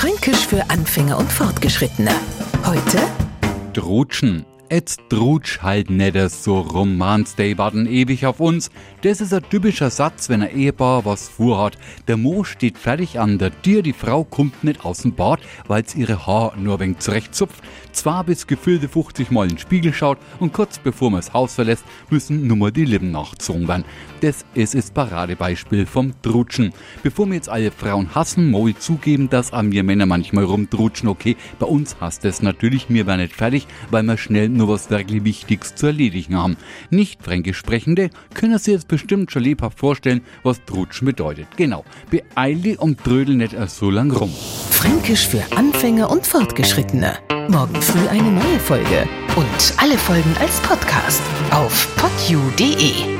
Fränkisch für Anfänger und Fortgeschrittene. Heute Drutschen. Jetzt drutsch halt nicht so rum, Manns, die warten ewig auf uns. Das ist ein typischer Satz, wenn ein Ehepaar was vorhat. Der Mo steht fertig an der Tür, die Frau kommt nicht aus dem Bad, weil's ihre Haar nur ein wenig zurechtzupft, zwar bis gefüllte 50 Mal in den Spiegel schaut und kurz bevor man das Haus verlässt, müssen nur mal die Lippen nachgezogen werden. Das ist das Paradebeispiel vom Drutschen. Bevor mir jetzt alle Frauen hassen, ich zugeben, dass an mir Männer manchmal rumdrutschen. Okay, bei uns hasst es natürlich, mir war nicht fertig, weil wir schnell nur was wirklich Wichtiges zu erledigen haben. Nicht Fränkisch Sprechende können sich jetzt bestimmt schon lebhaft vorstellen, was Drutschen bedeutet. Genau, beeil dich und trödel nicht erst so lang rum. Fränkisch für Anfänger und Fortgeschrittene. Morgen früh eine neue Folge. Und alle Folgen als Podcast auf podu.de.